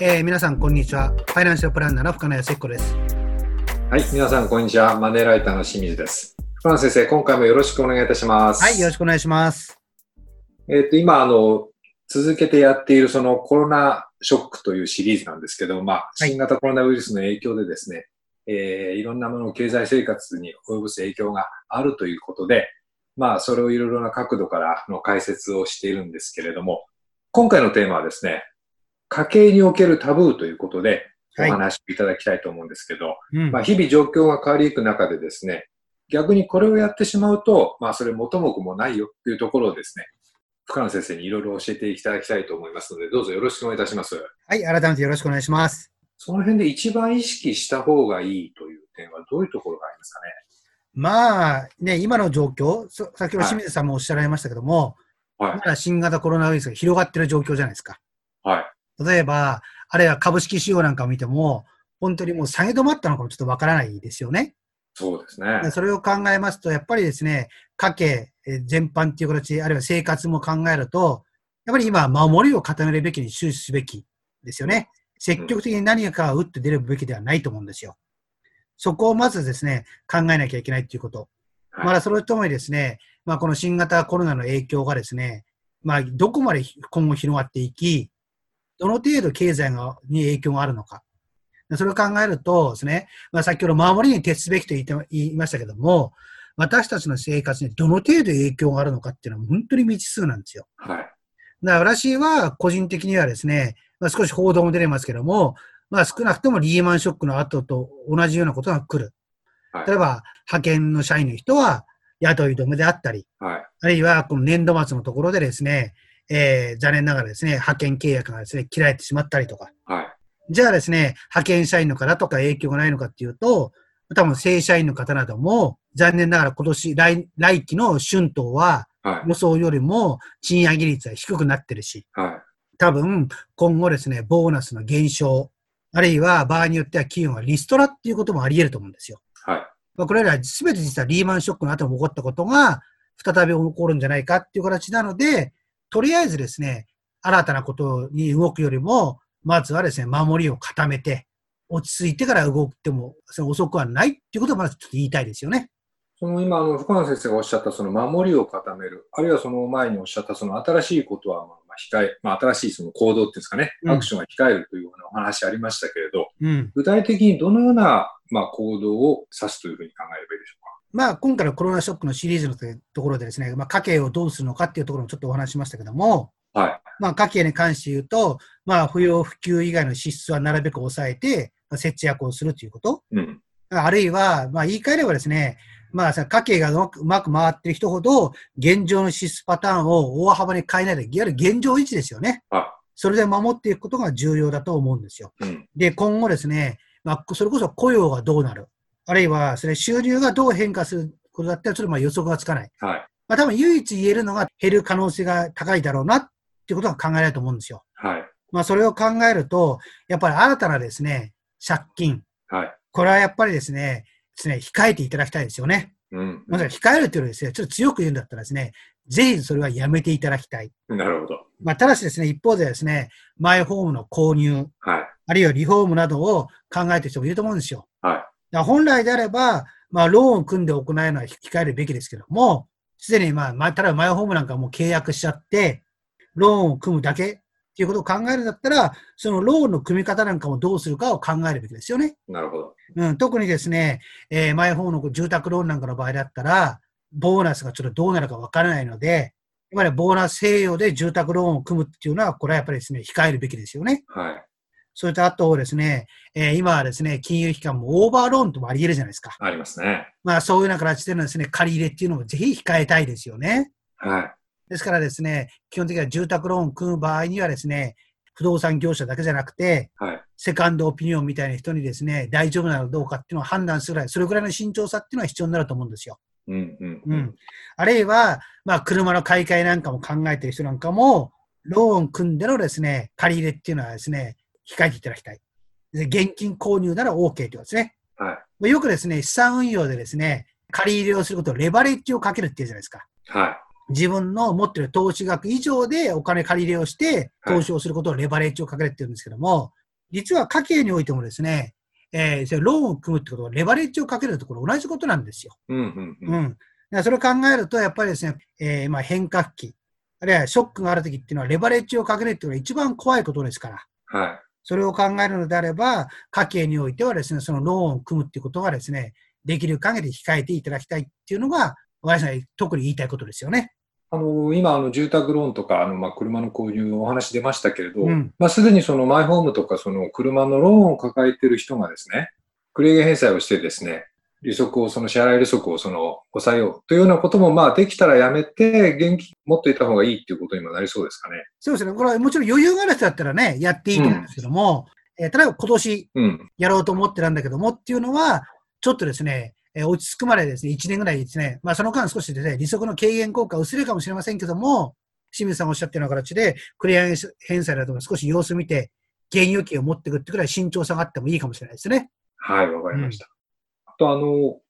えー、皆さん、こんにちは。ファイナンシャルプランナーの深谷聖子です。はい、皆さん、こんにちは。マネーライターの清水です。深谷先生、今回もよろしくお願いいたします。はい、よろしくお願いします。えっ、と、今、あの、続けてやっているそのコロナショックというシリーズなんですけど、まあ、新型コロナウイルスの影響でですね、はい、えー、いろんなもの、経済生活に及ぼす影響があるということで、まあ、それをいろいろな角度からの解説をしているんですけれども、今回のテーマはですね、家計におけるタブーということで、お話しいただきたいと思うんですけど、はいまあ、日々状況が変わりゆく中でですね、逆にこれをやってしまうと、まあ、それ元も子もないよっていうところをですね、深野先生にいろいろ教えていただきたいと思いますので、どうぞよろしくお願いいたします。はい、改めてよろしくお願いします。その辺で一番意識した方がいいという点はどういうところがありますかね？まあ、ね、今の状況、先ほど清水さんもおっしゃられましたけども、はい、まだ新型コロナウイルスが広がっている状況じゃないですか。はい。例えば、あるいは株式市場なんかを見ても、本当にもう下げ止まったのかもちょっとわからないですよね。そうですね。それを考えますと、やっぱりですね、家計全般っていう形、あるいは生活も考えると、やっぱり今、守りを固めるべきに終始すべきですよね。積極的に何かを打って出るべきではないと思うんですよ。そこをまずですね、考えなきゃいけないっていうこと。まだそれともにですね、まあこの新型コロナの影響がですね、まあどこまで今後広がっていき、どの程度経済がに影響があるのか。それを考えるとですね、まあ、先ほど守りに徹すべきと言って言いましたけども、私たちの生活にどの程度影響があるのかっていうのは本当に未知数なんですよ。はい。だから私は個人的にはですね、まあ、少し報道も出てますけども、まあ少なくともリーマンショックの後と同じようなことが来る。はい、例えば、派遣の社員の人は雇い止めであったり、はい、あるいはこの年度末のところでですね、えー、残念ながらですね、派遣契約がですね、切られてしまったりとか。はい。じゃあですね、派遣社員の方とか影響がないのかっていうと、多分正社員の方なども、残念ながら今年来、来期の春闘は、予想よりも賃上げ率は低くなってるし、はい、多分今後ですね、ボーナスの減少、あるいは場合によっては企業がリストラっていうこともあり得ると思うんですよ。はい。まあ、これら全て実はリーマンショックの後に起こったことが、再び起こるんじゃないかっていう形なので、とりあえずですね、新たなことに動くよりも、まずはですね、守りを固めて、落ち着いてから動くっても遅くはないっていうことをまずちょっと言いたいですよね。その今、あの、深野先生がおっしゃったその守りを固める、あるいはその前におっしゃったその新しいことはまあ控え、まあ新しいその行動っていうんですかね、アクションが控えるというようなお話ありましたけれど、うん、具体的にどのようなまあ行動を指すというふうに考えればいいでしょうか？まあ、今回のコロナショックのシリーズのところでですね、まあ、家計をどうするのかっていうところもちょっとお話しましたけども、はい。まあ、家計に関して言うと、まあ、不要不急以外の支出はなるべく抑えて、まあ、節約をするということ。うん。あるいは、まあ、言い換えればですね、まあ、家計がうまく回ってる人ほど、現状の支出パターンを大幅に変えないで、いわゆる現状維持ですよね。それで守っていくことが重要だと思うんですよ。うん、で、今後ですね、まあ、それこそ雇用がどうなる。あるいは、それ収入がどう変化することだったら、それま予測がつかない。はい。まあ、多分唯一言えるのが減る可能性が高いだろうなっていうことが考えられると思うんですよ。はい。まあ、それを考えると、やっぱり新たなですね、借金。はい。これはやっぱりですね、ですね、控えていただきたいですよね。うん。まず控えるっていうのはですね、ちょっと強く言うんだったらですね、ぜひそれはやめていただきたい。なるほど。まあ、ただしですね、一方でですね、マイホームの購入。はい。あるいはリフォームなどを考えている人もいると思うんですよ。はい。本来であれば、まあ、ローンを組んで行うのは控えるべきですけども、すでに、まあ、まあ、例えばマイホームなんかもう契約しちゃって、ローンを組むだけっていうことを考えるんだったら、そのローンの組み方なんかもどうするかを考えるべきですよね。なるほど。うん、特にですね、えー、マイホームの住宅ローンなんかの場合だったら、ボーナスがちょっとどうなるかわからないので、やっぱりボーナス併用で住宅ローンを組むっていうのは、これはやっぱりですね、控えるべきですよね。はい。それとあとですね、えー、今はですね、金融機関もオーバーローンともあり得るじゃないですか。ありますね。まあそういうような形でのですね、借り入れっていうのもぜひ控えたいですよね。はい。ですからですね、基本的には住宅ローンを組む場合にはですね、不動産業者だけじゃなくて、はい、セカンドオピニオンみたいな人にですね、大丈夫なのかどうかっていうのを判断するぐらい、それぐらいの慎重さっていうのは必要になると思うんですよ。うんうんうん、あるいは、まあ、車の買い替えなんかも考えてる人なんかも、ローン組んでのですね、借り入れっていうのはですね、控えていただきたい。で現金購入なら OK ということですね。はい、よくですね、資産運用でですね、借り入れをすることをレバレッジをかけるっていうじゃないですか。はい。自分の持ってる投資額以上でお金借り入れをして、投資をすることをレバレッジをかけるって言うんですけども、実は家計においてもですね、えー、ローンを組むってことは、レバレッジをかけるところ同じことなんですよ。うんうんうん。うん。それを考えると、やっぱりですね、えー、まあ変革期、あるいはショックがあるときっていうのは、レバレッジをかけるっていうのが一番怖いことですから。はい。それを考えるのであれば、家計においてはですね、そのローンを組むっていうことがですね、できる限り控えていただきたいっていうのが、私は特に言いたいことですよね。あの今あの、住宅ローンとかあの、まあ、車の購入のお話出ましたけれど、うん、まあ、すでにそのマイホームとかその車のローンを抱えている人がですね、繰り上げ返済をしてですね、利息を、その支払い利息をその抑えようというようなことも、まあ、できたらやめて、現金持っていた方がいいっていうことにもなりそうですかね。そうですね。これはもちろん余裕がある人だったらね、やっていいと思うんですけども、うん、えー、例えば今年やろうと思ってたんだけどもっていうのは、ちょっとですね、えー、落ち着くまでですね、1年ぐらいですね、まあその間少しですね、利息の軽減効果薄れるかもしれませんけども、清水さんおっしゃってるような形で、繰り上げ返済なども少し様子見て、現預金を持っていくってくらい慎重さがあってもいいかもしれないですね。はい、わかりました。うん、あと、あの、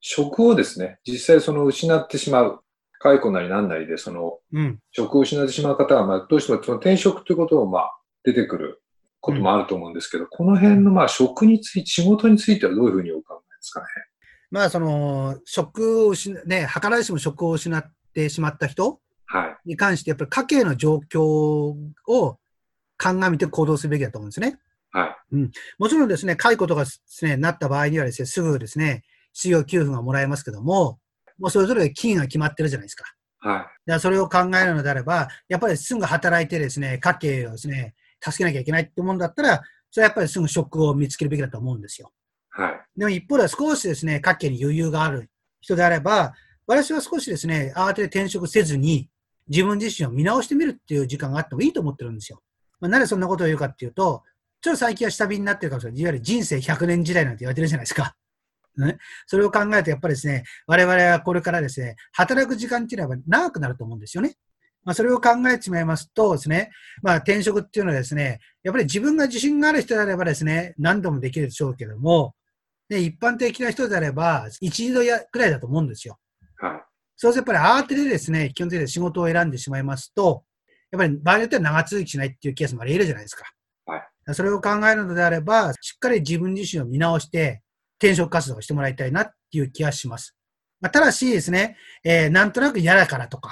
職をですね、実際その失ってしまう。解雇なりなんなりで、その、うん、職を失ってしまう方は、まあ、どうしてもその転職ということも、まあ、出てくることもあると思うんですけど、うん、この辺の、まあ、職について、仕事についてはどういうふうにお考えですかね？まあ、その、職を失、ね、計らいしも職を失ってしまった人に関して、やっぱり家計の状況を鑑みて行動すべきだと思うんですね。はい。うん。もちろんですね、解雇とかですね、なった場合にはですね、すぐですね、失業給付がもらえますけども、もうそれぞれ金が決まってるじゃないですか。はい。でそれを考えるのであれば、やっぱりすぐ働いてですね、家計をですね、助けなきゃいけないってもんだったら、それはやっぱりすぐ職を見つけるべきだと思うんですよ。はい。でも一方では少しですね、家計に余裕がある人であれば、私は少しですね、慌てて転職せずに、自分自身を見直してみるっていう時間があってもいいと思ってるんですよ。まあ、なぜそんなことを言うかっていうと、ちょっと最近は下火になってるかもしれない。いわゆる人生100年時代なんて言われてるじゃないですか。ね、それを考えると、やっぱりですね、我々はこれからですね、働く時間っていうのは長くなると思うんですよね。まあ、それを考えてしまいますとですね、まあ、転職っていうのはですね、やっぱり自分が自信がある人であればですね、何度もできるでしょうけども、で一般的な人であれば、一度やくらいだと思うんですよ。はい。そうするとやっぱり慌ててですね、基本的に仕事を選んでしまいますと、やっぱり場合によっては長続きしないっていうケースもあり得るじゃないですか。はい。それを考えるのであれば、しっかり自分自身を見直して、転職活動をしてもらいたいなっていう気がします。まあ、ただしですね、えー、なんとなく嫌だからとか、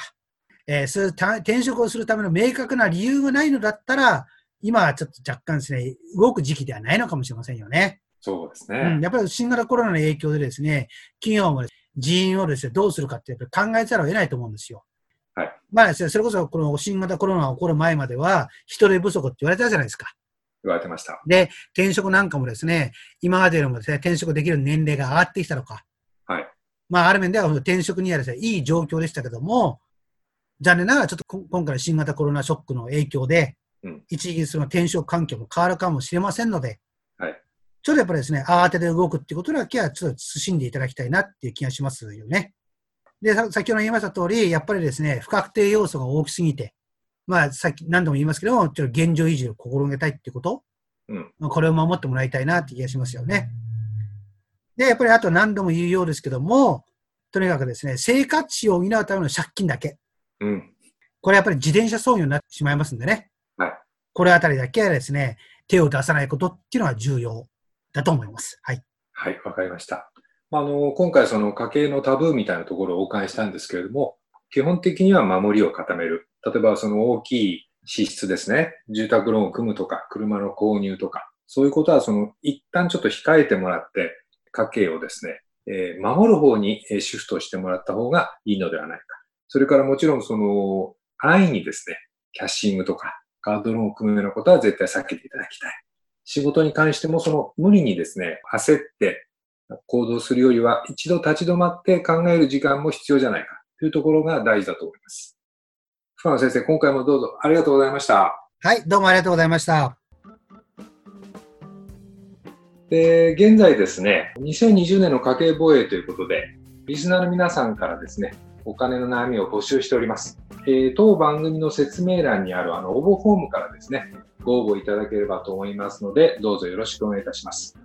えー、そういう転職をするための明確な理由がないのだったら、今はちょっと若干ですね、動く時期ではないのかもしれませんよね。そうですね。うん、やっぱり新型コロナの影響でですね、企業も人員をですね、どうするかってやっぱり考えざるを得ないと思うんですよ。はい。まあですね、それこそこの新型コロナが起こる前までは、人手不足って言われたじゃないですか。言われてました。で、転職なんかもですね、今までよりもですね、転職できる年齢が上がってきたのか。はい。まあ、ある面では転職にはですね、いい状況でしたけども、残念ながらちょっと今回新型コロナショックの影響で、うん、一時その転職環境も変わるかもしれませんので、はい。ちょっとやっぱりですね、慌てて動くっていうことだけはちょっと慎んでいただきたいなっていう気がしますよね。で、先ほど言いました通り、やっぱりですね、不確定要素が大きすぎて、まあ、さっき何度も言いますけども、ちょっと現状維持を心がけたいってこと、うん、これを守ってもらいたいなって気がしますよね。で、やっぱりあと何度も言うようですけども、とにかくですね、生活費を補うための借金だけ。うん。これやっぱり自転車操業になってしまいますんでね。はい。これあたりだけはですね、手を出さないことっていうのは重要だと思います。はい。はい、わかりました。あの、今回その家計のタブーみたいなところをお伺いしたんですけれども、基本的には守りを固める。例えばその大きい支出ですね。住宅ローンを組むとか、車の購入とか、そういうことはその一旦ちょっと控えてもらって、家計をですね、えー、守る方にシフトしてもらった方がいいのではないか。それからもちろんその安易にですね、キャッシングとかカードローンを組むようなことは絶対避けていただきたい。仕事に関してもその無理にですね、焦って行動するよりは一度立ち止まって考える時間も必要じゃないかというところが大事だと思います。深野先生、今回もどうぞありがとうございました。はい、どうもありがとうございました。で、現在ですね、2020年の家計防衛ということで、リスナーの皆さんからですね、お金の悩みを募集しております。えー、当番組の説明欄にあるあの応募フォームからですね、ご応募いただければと思いますので、どうぞよろしくお願いいたします。